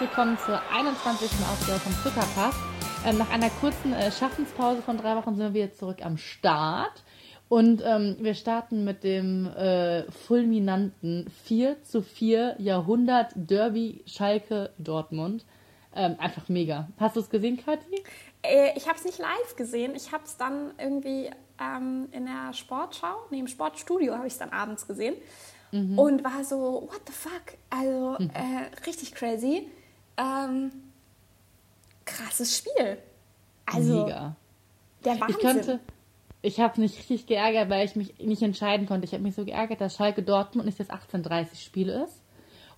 willkommen zur 21. Ausgabe vom Zuckerpass. Ähm, nach einer kurzen äh, Schaffenspause von drei Wochen sind wir jetzt zurück am Start. Und ähm, wir starten mit dem äh, fulminanten 4 zu 4 Jahrhundert Derby Schalke Dortmund. Ähm, einfach mega. Hast du es gesehen, Kathi? Äh, ich habe es nicht live gesehen. Ich habe es dann irgendwie ähm, in der Sportschau, nee, im Sportstudio habe ich es dann abends gesehen. Mhm. Und war so, what the fuck? Also mhm. äh, richtig crazy. Ähm, krasses Spiel. Also, Mega. Der Wahnsinn. Ich könnte, ich habe mich richtig geärgert, weil ich mich nicht entscheiden konnte. Ich habe mich so geärgert, dass Schalke Dortmund nicht das 18:30 Spiel ist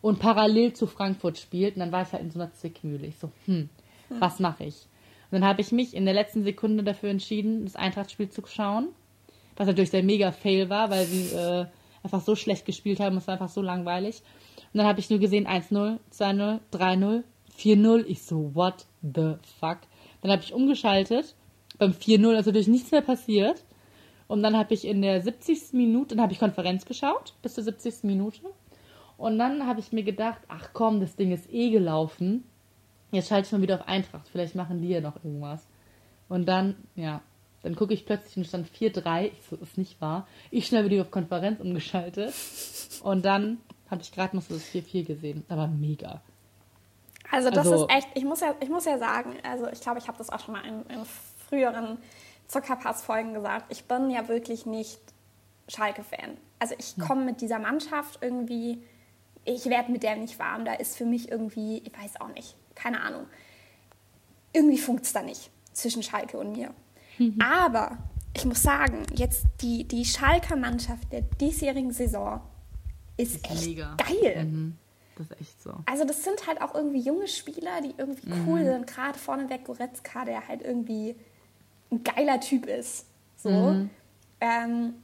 und parallel zu Frankfurt spielt. Und dann war ich halt in so einer Zwickmühle. Ich so, hm, hm. was mache ich? Und dann habe ich mich in der letzten Sekunde dafür entschieden, das Eintracht-Spiel zu schauen. Was natürlich der mega Fail war, weil sie äh, einfach so schlecht gespielt haben. Es war einfach so langweilig. Und dann habe ich nur gesehen 1-0, 2-0, 3-0, 4-0. Ich so, what the fuck? Dann habe ich umgeschaltet. Beim 4-0 ist natürlich nichts mehr passiert. Und dann habe ich in der 70. Minute, dann habe ich Konferenz geschaut, bis zur 70. Minute. Und dann habe ich mir gedacht, ach komm, das Ding ist eh gelaufen. Jetzt schalte ich mal wieder auf Eintracht. Vielleicht machen die ja noch irgendwas. Und dann, ja, dann gucke ich plötzlich und stand 4-3. Ich so, ist nicht wahr. Ich schnell wieder auf Konferenz umgeschaltet. Und dann habe ich gerade noch so das 4-4 gesehen. Aber mega. Also das also, ist echt, ich muss ja, ich muss ja sagen, also ich glaube, ich habe das auch schon mal in, in früheren Zuckerpass-Folgen gesagt. Ich bin ja wirklich nicht Schalke-Fan. Also ich hm. komme mit dieser Mannschaft irgendwie, ich werde mit der nicht warm. Da ist für mich irgendwie, ich weiß auch nicht, keine Ahnung. Irgendwie funkt es da nicht zwischen Schalke und mir. Mhm. Aber ich muss sagen, jetzt die, die Schalker Mannschaft der diesjährigen Saison ist, ist echt mega. geil. Mhm. Das ist echt so. Also das sind halt auch irgendwie junge Spieler, die irgendwie mhm. cool sind. Gerade vorneweg Goretzka, der halt irgendwie ein geiler Typ ist. So. Mhm. Ähm,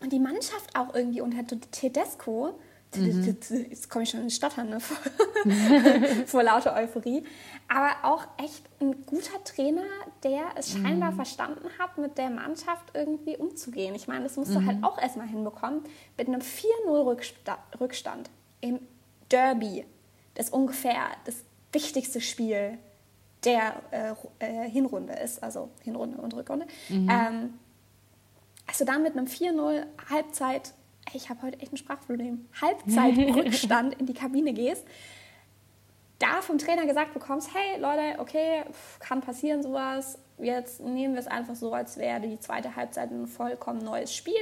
und die Mannschaft auch irgendwie unter Tedesco, Mhm. Jetzt komme ich schon in den Stottern ne? vor, vor lauter Euphorie. Aber auch echt ein guter Trainer, der es scheinbar mhm. verstanden hat, mit der Mannschaft irgendwie umzugehen. Ich meine, das musst du halt mhm. auch erstmal hinbekommen. Mit einem 4-0-Rückstand im Derby, das ungefähr das wichtigste Spiel der äh, äh, Hinrunde ist, also Hinrunde und Rückrunde. Mhm. Ähm, also dann mit einem 4-0 Halbzeit ich habe heute echt ein Sprachproblem, Halbzeitrückstand in die Kabine gehst, da vom Trainer gesagt bekommst, hey Leute, okay, kann passieren sowas, jetzt nehmen wir es einfach so, als wäre die zweite Halbzeit ein vollkommen neues Spiel,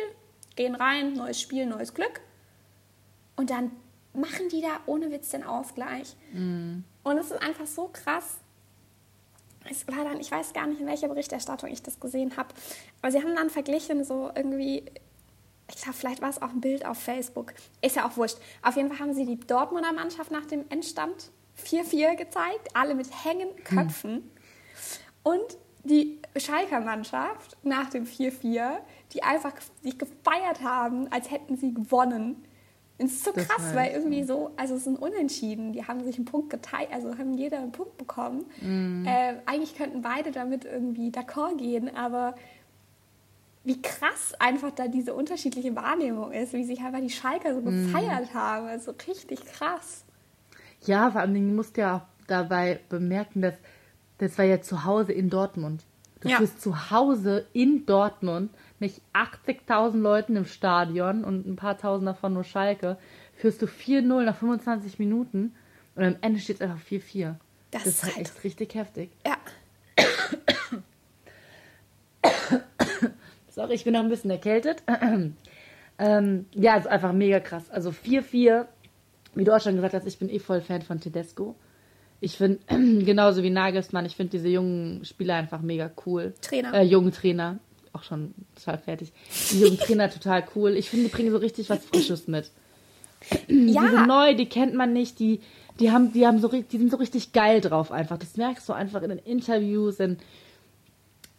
gehen rein, neues Spiel, neues Glück und dann machen die da ohne Witz den Ausgleich. Mm. Und es ist einfach so krass. Es war dann, ich weiß gar nicht, in welcher Berichterstattung ich das gesehen habe, aber sie haben dann verglichen, so irgendwie ich glaube, vielleicht war es auch ein Bild auf Facebook. Ist ja auch wurscht. Auf jeden Fall haben sie die Dortmunder Mannschaft nach dem Endstand 4-4 gezeigt, alle mit hängenden hm. Köpfen. Hm. Und die Schalker Mannschaft nach dem 4-4, die einfach sich gefeiert haben, als hätten sie gewonnen. Das ist so das krass, weil irgendwie so, also es sind Unentschieden, die haben sich einen Punkt geteilt, also haben jeder einen Punkt bekommen. Mm. Äh, eigentlich könnten beide damit irgendwie d'accord gehen, aber wie krass einfach da diese unterschiedliche Wahrnehmung ist, wie sich einfach die Schalker so mhm. gefeiert haben. Also richtig krass. Ja, vor allem musst du ja auch dabei bemerken, dass das war ja zu Hause in Dortmund. Du ja. bist zu Hause in Dortmund, nicht 80.000 Leuten im Stadion und ein paar tausend davon nur Schalke, führst du 4-0 nach 25 Minuten und am Ende steht es einfach 4-4. Das, das, ist halt echt richtig heftig. Ja. Sorry, ich bin noch ein bisschen erkältet. ähm, ja, ist einfach mega krass. Also 4-4, wie du auch schon gesagt hast, ich bin eh voll Fan von Tedesco. Ich finde, genauso wie Nagelsmann, ich finde diese jungen Spieler einfach mega cool. Trainer. Äh, jungen Trainer. Auch schon total fertig. Die jungen Trainer total cool. Ich finde, die bringen so richtig was Frisches mit. Ja. Die sind neu, die kennt man nicht, die, die haben, die haben so, die sind so richtig geil drauf einfach. Das merkst du einfach in den Interviews, in,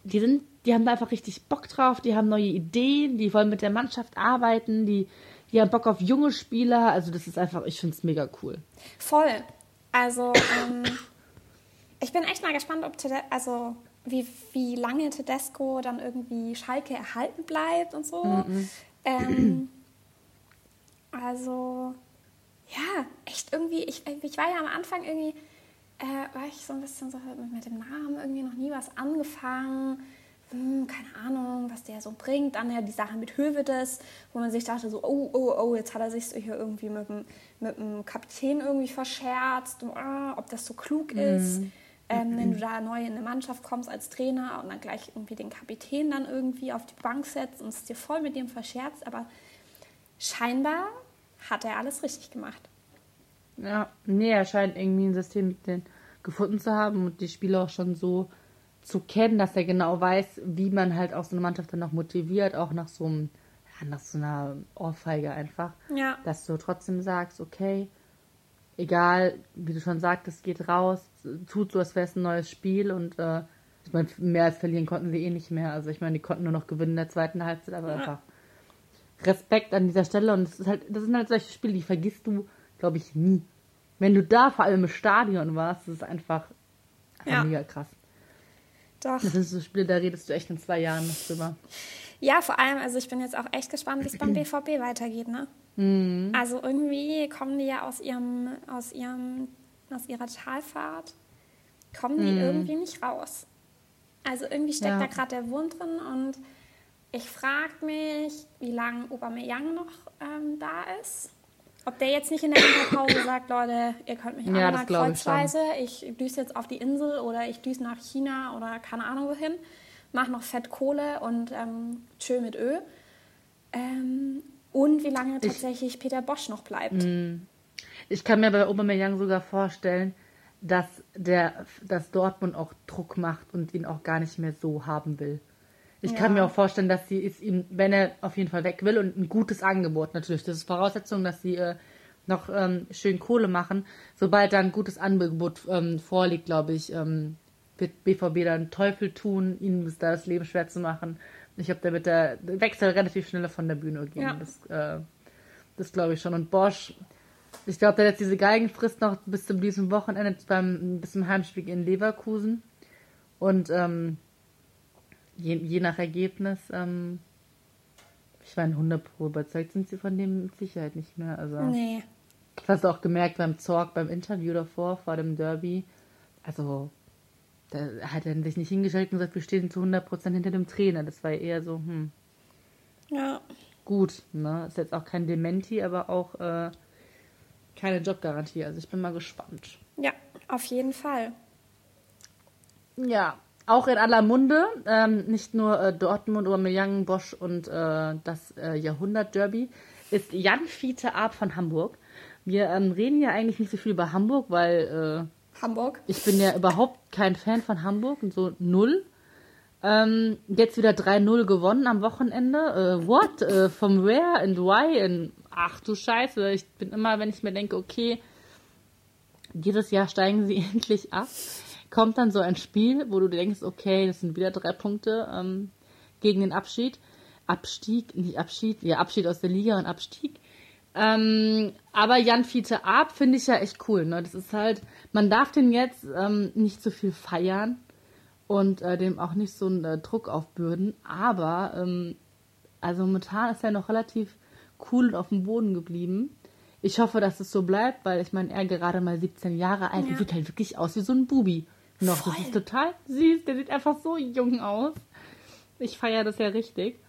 die sind die haben da einfach richtig Bock drauf, die haben neue Ideen, die wollen mit der Mannschaft arbeiten, die, die haben Bock auf junge Spieler. Also das ist einfach, ich finde es mega cool. Voll. Also ähm, ich bin echt mal gespannt, ob Tede also wie, wie lange Tedesco dann irgendwie Schalke erhalten bleibt und so. Mm -mm. Ähm, also ja, echt irgendwie, ich, ich war ja am Anfang irgendwie, äh, war ich so ein bisschen so mit dem Namen irgendwie noch nie was angefangen. Hm, keine Ahnung, was der so bringt. Dann ja die Sache mit Hövedes, wo man sich dachte so, oh, oh, oh, jetzt hat er sich hier irgendwie mit dem, mit dem Kapitän irgendwie verscherzt, oh, ob das so klug ist. Mhm. Ähm, wenn du da neu in eine Mannschaft kommst als Trainer und dann gleich irgendwie den Kapitän dann irgendwie auf die Bank setzt und es dir voll mit dem verscherzt, aber scheinbar hat er alles richtig gemacht. Ja, nee, er scheint irgendwie ein System gefunden zu haben und die Spieler auch schon so zu kennen, dass er genau weiß, wie man halt auch so eine Mannschaft dann noch motiviert, auch nach so einem, ja, nach so einer Ohrfeige einfach. Ja. Dass du trotzdem sagst, okay, egal, wie du schon sagtest, geht raus, tut so, als wäre es ein neues Spiel und äh, ich meine, mehr als verlieren konnten sie eh nicht mehr. Also ich meine, die konnten nur noch gewinnen in der zweiten Halbzeit, aber ja. einfach Respekt an dieser Stelle und das ist halt, das sind halt solche Spiele, die vergisst du, glaube ich, nie. Wenn du da vor allem im Stadion warst, das ist einfach, einfach ja. mega krass. Doch. Das sind so Spiele, da redest du echt in zwei Jahren noch drüber. Ja, vor allem, also ich bin jetzt auch echt gespannt, wie es beim BVB weitergeht, ne? Mhm. Also irgendwie kommen die ja aus ihrem, aus ihrem, aus ihrer Talfahrt, kommen die mhm. irgendwie nicht raus. Also irgendwie steckt ja. da gerade der Wurm drin und ich frage mich, wie lange Aubameyang noch ähm, da ist. Ob der jetzt nicht in der Winterpause sagt, Leute, ihr könnt mich ja, einmal kreuzweise, ich, ich düse jetzt auf die Insel oder ich düse nach China oder keine Ahnung wohin, mach noch Fett Kohle und ähm, chill mit Öl. Ähm, und wie lange tatsächlich ich, Peter Bosch noch bleibt. Hm. Ich kann mir bei Aubameyang sogar vorstellen, dass der, dass Dortmund auch Druck macht und ihn auch gar nicht mehr so haben will. Ich ja. kann mir auch vorstellen, dass sie es ihm, wenn er auf jeden Fall weg will und ein gutes Angebot natürlich, das ist Voraussetzung, dass sie äh, noch ähm, schön Kohle machen. Sobald da ein gutes Angebot ähm, vorliegt, glaube ich, ähm, wird BVB dann Teufel tun, ihnen da das Leben schwer zu machen. Ich glaube, da wird der Wechsel relativ schneller von der Bühne gehen. Ja. Das, äh, das glaube ich schon. Und Bosch, ich glaube, der hat jetzt diese Geigenfrist noch bis zu diesem Wochenende beim, bis zum Heimspiel in Leverkusen. Und ähm, je, je nach Ergebnis, ähm, ich meine, 100 Pro überzeugt sind sie von dem mit Sicherheit nicht mehr. Also, nee. Das hast du auch gemerkt beim Zorg, beim Interview davor, vor dem Derby. Also, da hat er sich nicht hingestellt und gesagt, wir stehen zu 100% hinter dem Trainer. Das war eher so, hm. Ja. Gut, ne? Ist jetzt auch kein Dementi, aber auch äh, keine Jobgarantie. Also ich bin mal gespannt. Ja, auf jeden Fall. Ja, auch in aller Munde, ähm, nicht nur äh, Dortmund, Aubameyang, Bosch und äh, das äh, Jahrhundert-Derby, ist Jan Fiete Ab von Hamburg. Wir ähm, reden ja eigentlich nicht so viel über Hamburg, weil äh, Hamburg. Ich bin ja überhaupt kein Fan von Hamburg und so null. Ähm, jetzt wieder 3-0 gewonnen am Wochenende. Äh, what? Äh, from where and why? And, ach du Scheiße. Ich bin immer, wenn ich mir denke, okay, dieses Jahr steigen sie endlich ab kommt dann so ein Spiel, wo du denkst, okay, das sind wieder drei Punkte ähm, gegen den Abschied. Abstieg, nicht Abschied, ja, Abschied aus der Liga und Abstieg. Ähm, aber Jan Fiete Ab finde ich ja echt cool. Ne? Das ist halt, man darf den jetzt ähm, nicht so viel feiern und äh, dem auch nicht so einen äh, Druck aufbürden. Aber ähm, also momentan ist er noch relativ cool und auf dem Boden geblieben. Ich hoffe, dass es so bleibt, weil ich meine, er gerade mal 17 Jahre alt ja. sieht halt wirklich aus wie so ein Bubi noch. Voll. Das ist total süß. Der sieht einfach so jung aus. Ich feiere das ja richtig.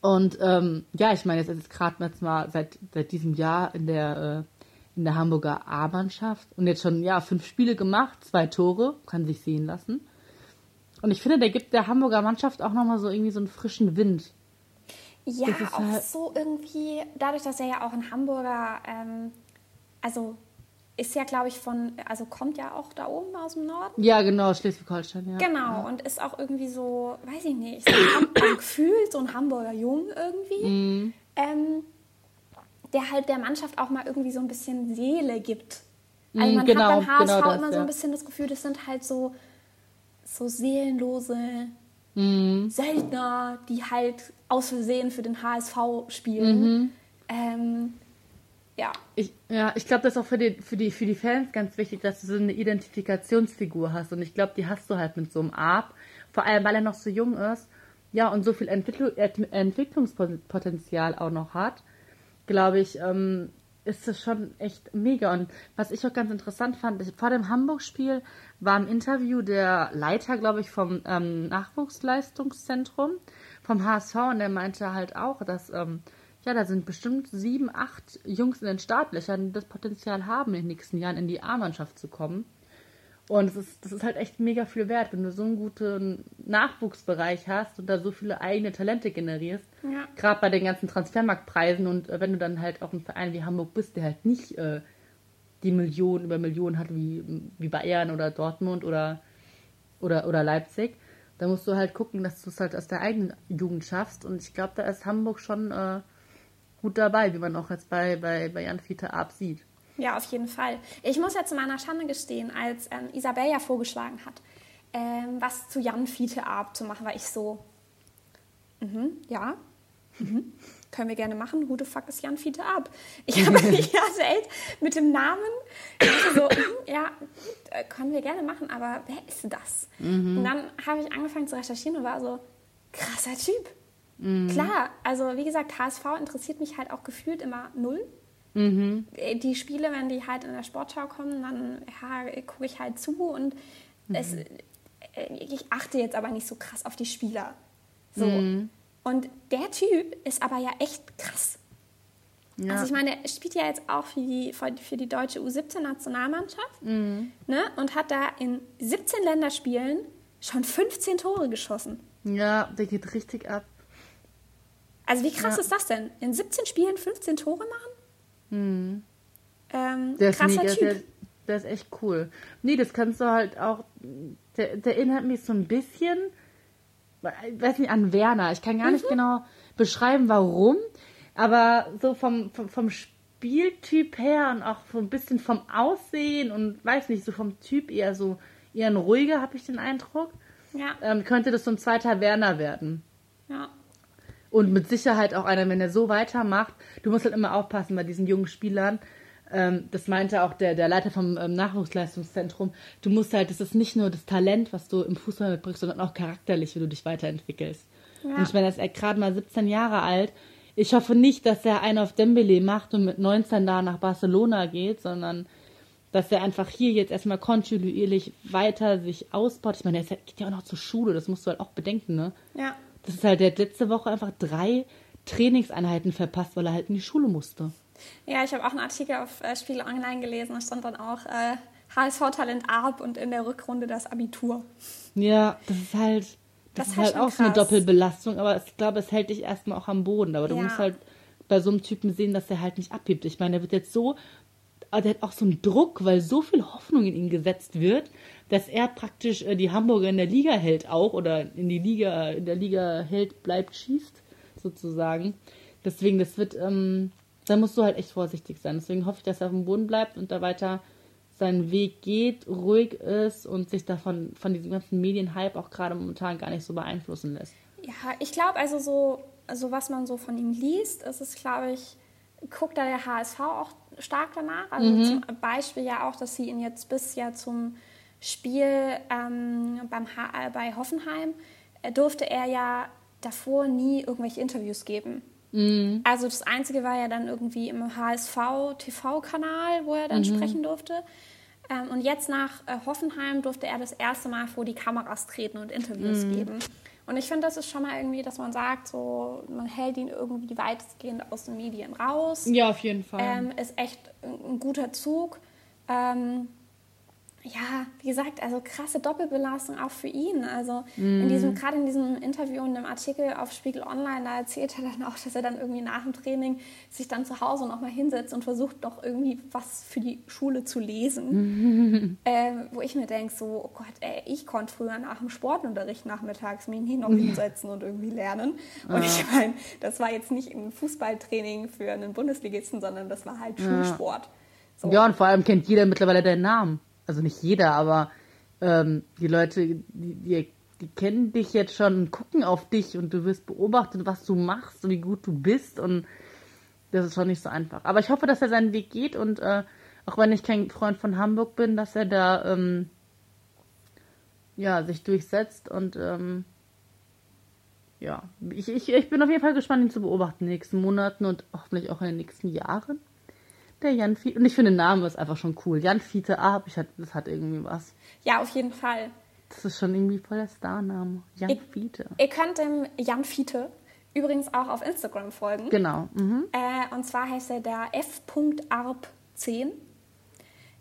Und ähm, ja, ich meine, jetzt ist es gerade jetzt mal seit, seit diesem Jahr in der, äh, in der Hamburger A-Mannschaft und jetzt schon ja fünf Spiele gemacht, zwei Tore, kann sich sehen lassen. Und ich finde, der gibt der Hamburger Mannschaft auch nochmal so irgendwie so einen frischen Wind. Ja, auch halt so irgendwie, dadurch, dass er ja auch ein Hamburger, ähm, also ist ja, glaube ich, von, also kommt ja auch da oben aus dem Norden. Ja, genau, Schleswig-Holstein, ja. Genau, ja. und ist auch irgendwie so, weiß ich nicht, so ein, Gefühl, so ein Hamburger Jung irgendwie, mm. ähm, der halt der Mannschaft auch mal irgendwie so ein bisschen Seele gibt. Also mhm, man genau, hat beim HSV genau das, immer so ein bisschen das Gefühl, das sind halt so, so seelenlose mm. Söldner, die halt aus Versehen für den HSV spielen. Mhm. Ähm, ja. Ich, ja, ich glaube, das ist auch für die, für, die, für die Fans ganz wichtig, dass du so eine Identifikationsfigur hast. Und ich glaube, die hast du halt mit so einem Arp. Vor allem, weil er noch so jung ist. Ja, und so viel Entwickl Entwicklungspotenzial auch noch hat. Glaube ich, ähm, ist es schon echt mega. Und was ich auch ganz interessant fand, ich, vor dem Hamburg-Spiel war im Interview der Leiter, glaube ich, vom ähm, Nachwuchsleistungszentrum vom HSV und der meinte halt auch, dass ähm, ja, da sind bestimmt sieben, acht Jungs in den Startlöchern, die das Potenzial haben, in den nächsten Jahren in die A-Mannschaft zu kommen. Und es ist, das ist halt echt mega viel wert, wenn du so einen guten Nachwuchsbereich hast und da so viele eigene Talente generierst. Ja. Gerade bei den ganzen Transfermarktpreisen und äh, wenn du dann halt auch ein Verein wie Hamburg bist, der halt nicht äh, die Millionen über Millionen hat wie, wie Bayern oder Dortmund oder, oder, oder Leipzig, da musst du halt gucken, dass du es halt aus der eigenen Jugend schaffst. Und ich glaube, da ist Hamburg schon äh, gut dabei, wie man auch jetzt bei, bei, bei Jan Fiete Ab sieht. Ja, auf jeden Fall. Ich muss ja zu meiner Schande gestehen, als ähm, Isabel ja vorgeschlagen hat, ähm, was zu Jan Fiete Ab zu machen, war ich so, mhm, ja, mhm, können wir gerne machen. Who the fuck ist Jan Fiete Ab? Ich habe mich erzählt mit dem Namen. So, mhm, ja, äh, können wir gerne machen, aber wer ist das? Und dann habe ich angefangen zu recherchieren und war so, krasser Typ. Klar, also wie gesagt, HSV interessiert mich halt auch gefühlt immer null. Mhm. Die Spiele, wenn die halt in der Sportschau kommen, dann ja, gucke ich halt zu und es, äh, ich achte jetzt aber nicht so krass auf die Spieler. So. Und der Typ ist aber ja echt krass. Ja. Also ich meine, er spielt ja jetzt auch für die, für die deutsche U17-Nationalmannschaft ne? und hat da in 17 Länderspielen schon 15 Tore geschossen. ja, der geht richtig ab. Also wie krass Ja. ist das denn? In 17 Spielen 15 Tore machen? Ähm, Mhm. Der ist krasser mega, Typ. der, der ist echt cool. Nee, das kannst du halt auch. Der, der erinnert mich so ein bisschen, ich weiß nicht, an Werner. Ich kann gar Mhm. nicht genau beschreiben, warum, aber so vom, vom, vom Spieltyp her und auch so ein bisschen vom Aussehen und weiß nicht, so vom Typ eher so eher ein ruhiger, habe ich den Eindruck. Ja, Ähm, könnte das so ein zweiter Werner werden. ja. Und mit Sicherheit auch einer, wenn er so weitermacht. Du musst halt immer aufpassen bei diesen jungen Spielern. Ähm, das meinte auch der, der Leiter vom ähm, Nachwuchsleistungszentrum. Du musst halt, das ist nicht nur das Talent, was du im Fußball mitbringst, sondern auch charakterlich, wie du dich weiterentwickelst. Ja. Und ich meine, er ist gerade mal 17 Jahre alt. Ich hoffe nicht, dass er einen auf Dembele macht und mit 19 da nach Barcelona geht, sondern dass er einfach hier jetzt erstmal kontinuierlich weiter sich ausbaut. Ich meine, er geht ja auch noch zur Schule, das musst du halt auch bedenken, ne? Ja, Das ist halt, der hat letzte Woche einfach drei Trainingseinheiten verpasst, weil er halt in die Schule musste. ja ich habe auch einen Artikel auf äh, Spiegel Online gelesen, da stand dann auch äh, HSV-Talent Arp und in der Rückrunde das Abitur. Ja, das ist halt, das, Das ist halt schon auch so eine krass. Doppelbelastung, aber ich glaube, es hält dich erstmal auch am Boden. Aber du Ja. musst halt bei so einem Typen sehen, dass er halt nicht abhebt. Ich meine, der wird jetzt so, aber der hat auch so einen Druck, weil so viel Hoffnung in ihn gesetzt wird, dass er praktisch äh, die Hamburger in der Liga hält auch oder in die Liga, in der Liga hält, bleibt, schießt, sozusagen. Deswegen, das wird, ähm, da musst du halt echt vorsichtig sein. Deswegen hoffe ich, dass er auf dem Boden bleibt und da weiter seinen Weg geht, ruhig ist und sich davon von diesem ganzen Medienhype auch gerade momentan gar nicht so beeinflussen lässt. Ja, ich glaube also so, also was man so von ihm liest, ist es, glaube ich, guckt da der HSV auch stark danach. Also zum Beispiel ja auch, dass sie ihn jetzt bis ja zum Spiel ähm, beim H bei Hoffenheim äh, durfte er ja davor nie irgendwelche Interviews geben. Also das Einzige war ja dann irgendwie im HSV TV-Kanal, wo er dann sprechen durfte. Ähm, und jetzt nach äh, Hoffenheim durfte er das erste Mal vor die Kameras treten und Interviews geben. Und ich finde, das ist schon mal irgendwie, dass man sagt, so man hält ihn irgendwie weitestgehend aus den Medien raus. Ja, auf jeden Fall. Ähm, ist echt ein, ein guter Zug. Ähm, ja, wie gesagt, also krasse Doppelbelastung auch für ihn. Also in diesem, gerade in diesem Interview und dem Artikel auf Spiegel Online, da erzählt er dann auch, dass er dann irgendwie nach dem Training sich dann zu Hause nochmal hinsetzt und versucht noch irgendwie was für die Schule zu lesen. ähm, wo ich mir denke, so, oh Gott, ey, ich konnte früher nach dem Sportunterricht nachmittags mich nie noch hinsetzen und irgendwie lernen. Und ich meine, das war jetzt nicht ein Fußballtraining für einen Bundesligisten, sondern das war halt Schulsport. So. Ja, und vor allem kennt jeder mittlerweile deinen Namen. Also nicht jeder, aber ähm, die Leute, die, die, die kennen dich jetzt schon und gucken auf dich und du wirst beobachtet, was du machst und wie gut du bist und das ist schon nicht so einfach. Aber ich hoffe, dass er seinen Weg geht und äh, auch wenn ich kein Freund von Hamburg bin, dass er da ähm, ja, sich durchsetzt und ähm, ja, ich, ich, ich bin auf jeden Fall gespannt, ihn zu beobachten in den nächsten Monaten und hoffentlich auch in den nächsten Jahren. Der Jan Fiete. Und ich finde, der Name ist einfach schon cool. Jan Fiete Ab, ich hat, das hat irgendwie was. Ja, auf jeden Fall. Das ist schon irgendwie voll der Starname. Jan Ich- Fiete. Ihr könnt dem Jan Fiete übrigens auch auf Instagram folgen. Genau. Mhm. Äh, und zwar heißt er da f.arp10.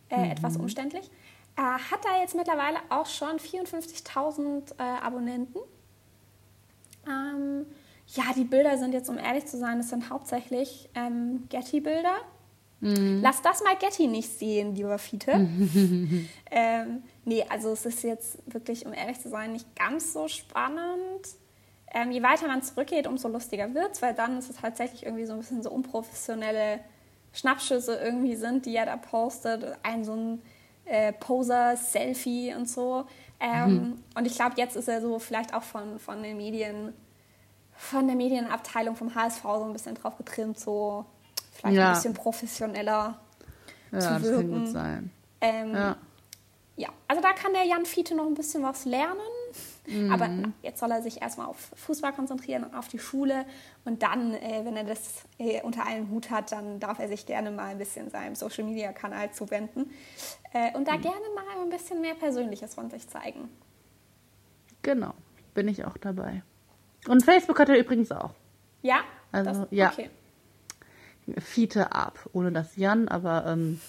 Äh, Etwas umständlich. Er hat da jetzt mittlerweile auch schon 54.000 äh, Abonnenten. Ähm, ja, die Bilder sind jetzt, um ehrlich zu sein, das sind hauptsächlich ähm, Getty-Bilder. Lass das mal Getty nicht sehen, lieber Fiete. ähm, nee, also es ist jetzt wirklich, um ehrlich zu sein, nicht ganz so spannend. Ähm, je weiter man zurückgeht, umso lustiger wird es, weil dann ist es tatsächlich irgendwie so ein bisschen so unprofessionelle Schnappschüsse irgendwie sind, die er da postet. Ein so ein äh, Poser-Selfie und so. Ähm, Und ich glaube, jetzt ist er so vielleicht auch von, von den Medien, von der Medienabteilung vom HSV so ein bisschen drauf getrimmt, so vielleicht Ja. ein bisschen professioneller Ja, zu das kann wirken. gut sein. Ähm, Ja. ja, also da kann der Jan Fiete noch ein bisschen was lernen. Mhm. Aber jetzt soll er sich erstmal auf Fußball konzentrieren und auf die Schule. Und dann, äh, wenn er das äh, unter einen Hut hat, dann darf er sich gerne mal ein bisschen seinem Social-Media-Kanal zuwenden. Äh, und da gerne mal ein bisschen mehr Persönliches von sich zeigen. Genau. Bin ich auch dabei. Und Facebook hat er übrigens auch. Ja? Also, ja. Okay. Fiete Ab. Ohne das Jan, aber ähm,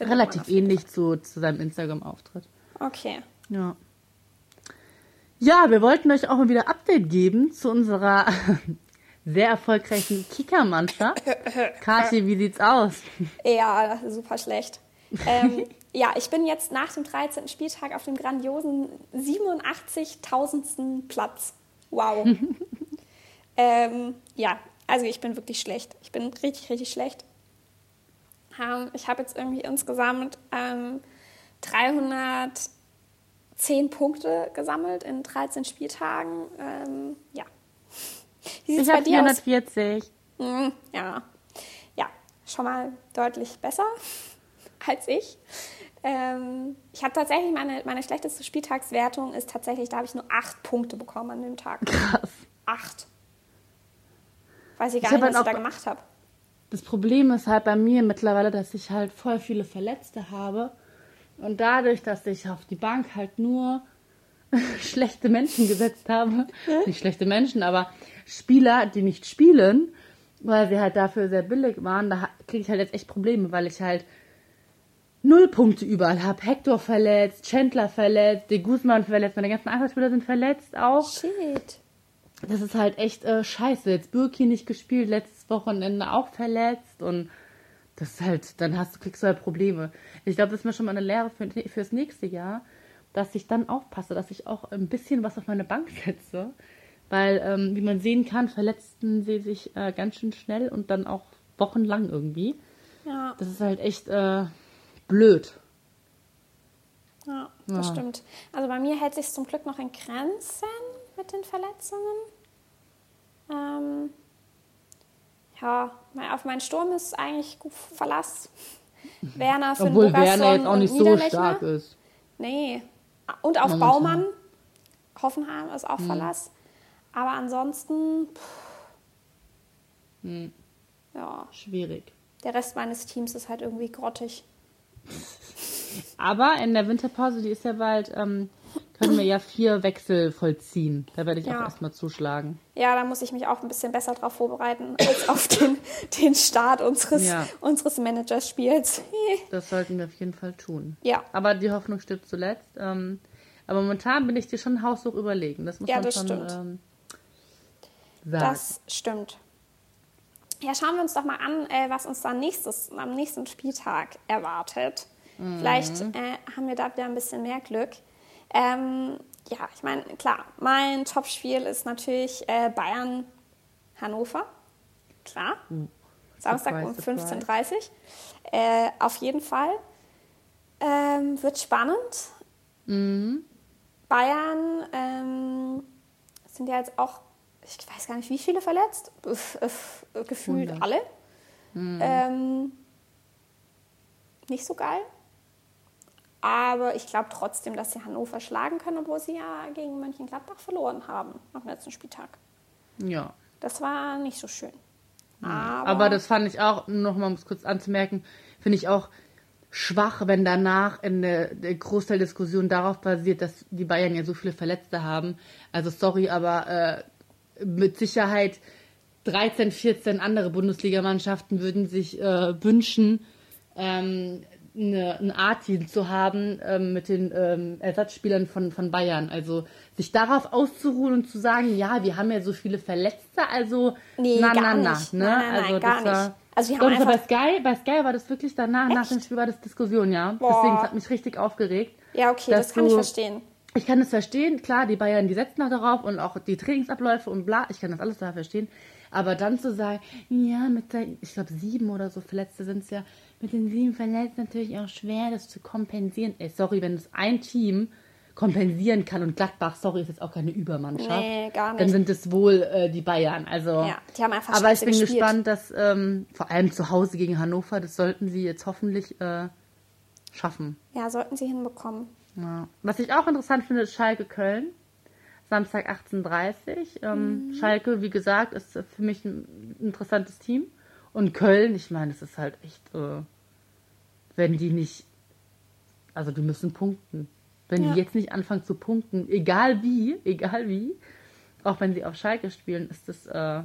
relativ ähnlich zu, zu seinem Instagram-Auftritt. Okay. Ja. Ja, wir wollten euch auch mal wieder Update geben zu unserer sehr erfolgreichen Kicker-Mannschaft. Kathi, wie sieht's aus? Ja, super schlecht. ähm, ja, ich bin jetzt nach dem 13. Spieltag auf dem grandiosen 87.000. Platz. Wow. ähm, ja, also ich bin wirklich schlecht. Ich bin richtig, richtig schlecht. Ähm, ich habe jetzt irgendwie insgesamt ähm, 310 Punkte gesammelt in 13 Spieltagen. Ähm, ja. Wie sieht es Ich bei habe dir aus? 440. Mm, Ja, ja, schon mal deutlich besser als ich. Ähm, ich habe tatsächlich meine, meine schlechteste Spieltagswertung ist tatsächlich, da habe ich nur acht Punkte bekommen an dem Tag. Krass. Acht. Weiß ich gar Ich nicht, hab was halt ich da gemacht habe. Das Problem ist halt bei mir mittlerweile, dass ich halt voll viele Verletzte habe. Und dadurch, dass ich auf die Bank halt nur schlechte Menschen gesetzt habe, nicht schlechte Menschen, aber Spieler, die nicht spielen, weil sie halt dafür sehr billig waren, da kriege ich halt jetzt echt Probleme, weil ich halt null Punkte überall habe. Hector verletzt, Chandler verletzt, De Guzman verletzt, meine ganzen Einzelspieler sind verletzt auch. Shit. Das ist halt echt äh, scheiße. Jetzt Birki nicht gespielt, letztes Wochenende auch verletzt und das ist halt, dann hast du, kriegst du halt Probleme. Ich glaube, das ist mir schon mal eine Lehre für, fürs nächste Jahr, dass ich dann aufpasse, dass ich auch ein bisschen was auf meine Bank setze. Weil, ähm, wie man sehen kann, verletzten sie sich äh, ganz schön schnell und dann auch wochenlang irgendwie. Ja, Das ist halt echt äh, blöd. ja, das Ja. stimmt. Also bei mir hält sich zum Glück noch in Grenzen mit den Verletzungen. Ähm, ja, auf meinen Sturm ist eigentlich gut Verlass. Werner, Finn Obwohl Werner jetzt auch und nicht so stark ist. Nee. Und auf Momentan. Baumann. Hoffenheim ist auch Verlass. Aber ansonsten, Hm, ja, schwierig. der Rest meines Teams ist halt irgendwie grottig. Aber in der Winterpause, die ist ja bald, ähm, können wir ja vier Wechsel vollziehen. Da werde ich Ja. auch erstmal zuschlagen. Ja, da muss ich mich auch ein bisschen besser drauf vorbereiten als auf den, den Start unseres, Ja. unseres Managerspiels. Das sollten wir auf jeden Fall tun. Ja. Aber die Hoffnung stirbt zuletzt. Ähm, aber momentan bin ich dir schon haushoch überlegen. Das muss Ja, man das schon stimmt. ähm, sagen. Das stimmt. Ja, schauen wir uns doch mal an, äh, was uns dann nächstes, am nächsten Spieltag erwartet. Vielleicht äh, haben wir da wieder ein bisschen mehr Glück. Ähm, ja, ich meine, klar, mein Topspiel ist natürlich äh, Bayern-Hannover. Klar. Samstag um Surprise, surprise. 15.30 Uhr. Äh, auf jeden Fall. Ähm, wird spannend. Bayern ähm, sind ja jetzt auch, ich weiß gar nicht, wie viele verletzt. Uff, uff, gefühlt 100. alle. Ähm, nicht so geil. Aber ich glaube trotzdem, dass sie Hannover schlagen können, obwohl sie ja gegen Mönchengladbach verloren haben am letzten Spieltag. Ja. Das war nicht so schön. Aber, Aber das fand ich auch, noch mal um es kurz anzumerken, finde ich auch schwach, wenn danach in der, der Großteil der Diskussion darauf basiert, dass die Bayern ja so viele Verletzte haben. Also sorry, aber äh, mit Sicherheit 13, 14 andere Bundesligamannschaften würden sich äh, wünschen, ähm, eine, ein A-Team zu haben ähm, mit den ähm, Ersatzspielern von, von Bayern. Also sich darauf auszuruhen und zu sagen, ja, wir haben ja so viele Verletzte, also Nee, na, gar na, nicht. na, ne? Nein, nein, nein, also gar das war, nicht. Also wir haben war bei einfach- Sky, bei Sky war das wirklich danach, nach dem Spiel war das Diskussion, ja. Boah. Deswegen, es hat mich richtig aufgeregt. ja, okay, das kann ich du- verstehen. Ich kann das verstehen, klar, die Bayern, die setzen auch darauf und auch die Trainingsabläufe und bla, ich kann das alles da verstehen. Aber dann zu sagen, ja, mit der, ich glaube sieben oder so Verletzte sind es ja, mit den sieben Verletzten natürlich auch schwer, das zu kompensieren. Ey, sorry, wenn es ein Team kompensieren kann und Gladbach, sorry, ist jetzt auch keine Übermannschaft. Nee, gar Dann nicht. sind es wohl äh, die Bayern. Also, Ja, die haben einfach aber ich bin gespielt. gespannt, dass ähm, vor allem zu Hause gegen Hannover, das sollten sie jetzt hoffentlich äh, schaffen. Ja, sollten sie hinbekommen. Ja. Was ich auch interessant finde, ist Schalke Köln. Samstag 18.30 Ähm, Schalke, wie gesagt, ist für mich ein interessantes Team. Und Köln, ich meine, es ist halt echt, äh, wenn die nicht, also die müssen punkten. Wenn Ja. die jetzt nicht anfangen zu punkten, egal wie, egal wie, auch wenn sie auf Schalke spielen, ist das, äh,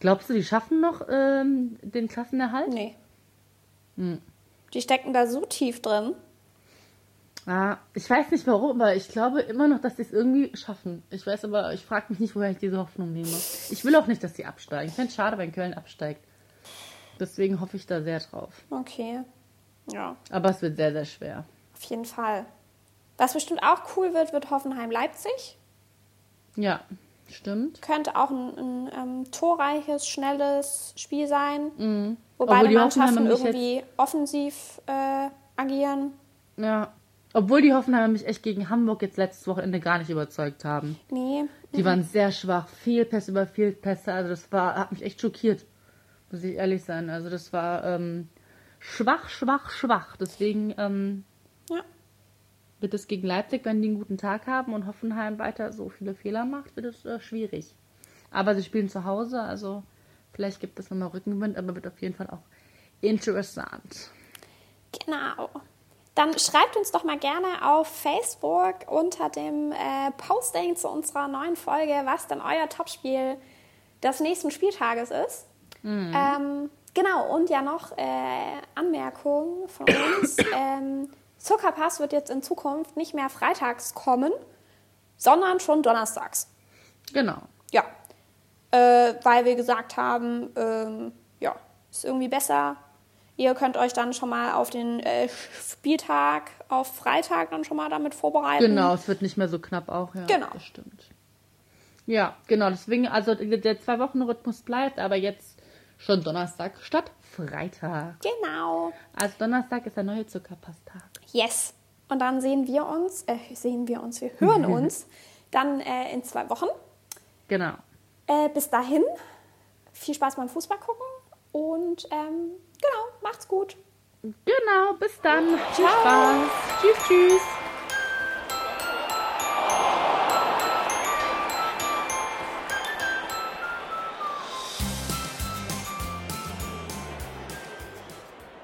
glaubst du, die schaffen noch ähm, den Klassenerhalt? Nee. Hm. Die stecken da so tief drin. Ja, ich weiß nicht warum, aber ich glaube immer noch, dass sie es irgendwie schaffen. Ich weiß aber, ich frage mich nicht, woher ich diese Hoffnung nehme. Ich will auch nicht, dass sie absteigen. Ich fände es schade, wenn Köln absteigt. Deswegen hoffe ich da sehr drauf. Okay. Ja, Aber es wird sehr, sehr schwer. auf jeden Fall. Was bestimmt auch cool wird, wird Hoffenheim-Leipzig. Ja, stimmt. Könnte auch ein, ein ähm, torreiches, schnelles Spiel sein. Wo Mhm. Obwohl beide die Mannschaften irgendwie offensiv äh, agieren. Ja. Obwohl die Hoffenheimer mich echt gegen Hamburg jetzt letztes Wochenende gar nicht überzeugt haben. Nee. Die waren sehr schwach. Fehlpässe über Fehlpässe. Also das war, hat mich echt schockiert. Muss ich ehrlich sein. Also das war ähm, schwach, schwach, schwach. Deswegen ähm, Ja. wird es gegen Leipzig, wenn die einen guten Tag haben und Hoffenheim weiter so viele Fehler macht, wird es äh, schwierig. Aber sie spielen zu Hause, also vielleicht gibt es nochmal Rückenwind, aber wird auf jeden Fall auch interessant. Genau. Dann schreibt uns doch mal gerne auf Facebook unter dem äh, Posting zu unserer neuen Folge, was denn euer Topspiel des nächsten Spieltages ist. Ähm, genau, und ja noch äh, Anmerkung von uns. ähm, Zuckerpass wird jetzt in Zukunft nicht mehr freitags kommen, sondern schon donnerstags. Genau. Ja, äh, weil wir gesagt haben, ähm, ja, ist irgendwie besser. Ihr könnt euch dann schon mal auf den äh, Spieltag, auf Freitag dann schon mal damit vorbereiten. Genau, es wird nicht mehr so knapp auch, ja. Genau. Das stimmt. Ja, genau, deswegen, also der der Zwei-Wochen-Rhythmus bleibt, aber jetzt schon Donnerstag statt Freitag. Genau. Also Donnerstag ist der neue Zuckerpasstag. Yes. Und dann sehen wir uns, äh, sehen wir uns, wir hören uns dann äh, in zwei Wochen. Genau. Äh, bis dahin, viel Spaß beim Fußball gucken und ähm, genau, macht's gut. Genau, bis dann. Viel Ciao. Spaß. Tschüss, tschüss.